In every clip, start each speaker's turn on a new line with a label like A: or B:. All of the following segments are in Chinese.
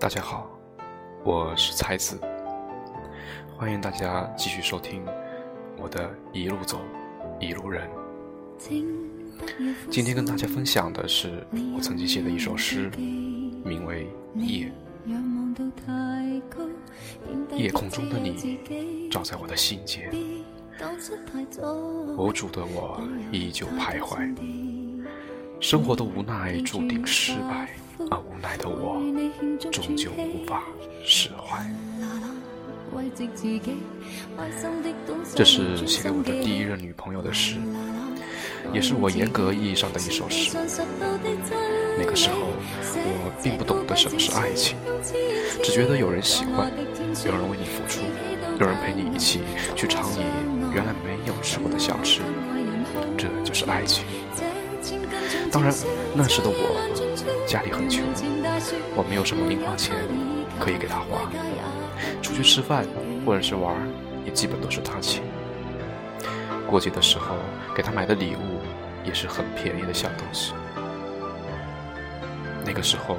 A: 大家好，我是才子，欢迎大家继续收听我的一路走，一路人。今天跟大家分享的是我曾经写的一首诗，名为《夜》。夜空中的你，照在我的心间，无助的我依旧徘徊。生活的无奈注定失败，来的我终究无法释怀。这是写给我的第一任女朋友的诗，也是我严格意义上的一首诗。那个时候，我并不懂得什么是爱情，只觉得有人喜欢，有人为你付出，有人陪你一起去尝你原来没有吃过的小吃，这就是爱情。当然，那时的我家里很穷，我没有什么零花钱可以给他花，出去吃饭或者是玩，也基本都是他请。过节的时候给他买的礼物也是很便宜的小东西。那个时候，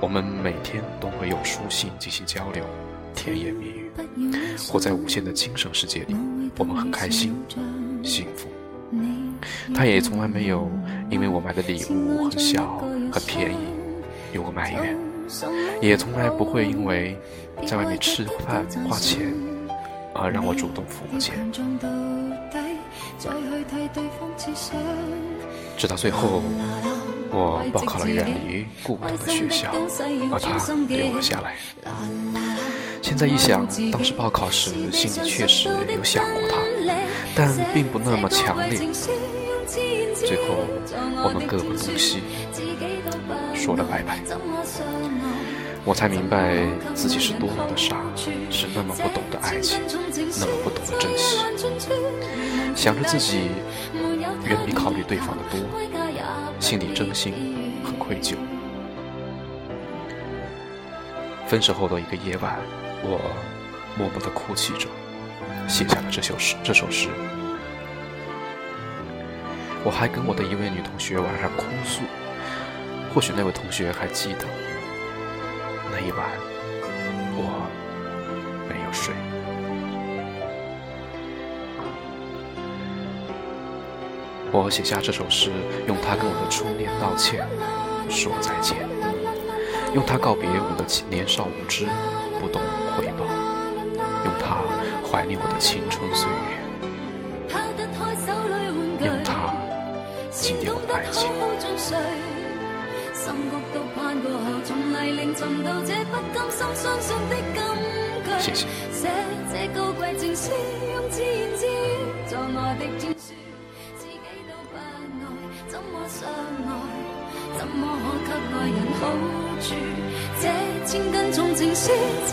A: 我们每天都会用书信进行交流，甜言蜜语，活在无限的精神世界里，我们很开心，幸福。他也从来没有因为我买的礼物很小很便宜有过埋怨，也从来不会因为在外面吃饭花钱而让我主动付过钱。直到最后，我报考了远离故土的学校，而他留了下来。现在一想，当时报考时心里确实有想过他，但并不那么强烈。最后，我们各奔东西，说了拜拜。我才明白自己是多么的傻，是那么不懂得爱情，那么不懂得珍惜。想着自己远比考虑对方的多，心里真心很愧疚。分手后的一个夜晚，我默默地哭泣着，写下了这首诗。这首诗。我还跟我的一位女同学晚上哭诉，或许那位同学还记得那一晚我没有睡。我写下这首诗，用它跟我的初恋道歉，说再见；用它告别我的年少无知，不懂回报；用它怀念我的青春岁月。爱情。谢谢。怎么可给爱人好处？这千斤重情书，在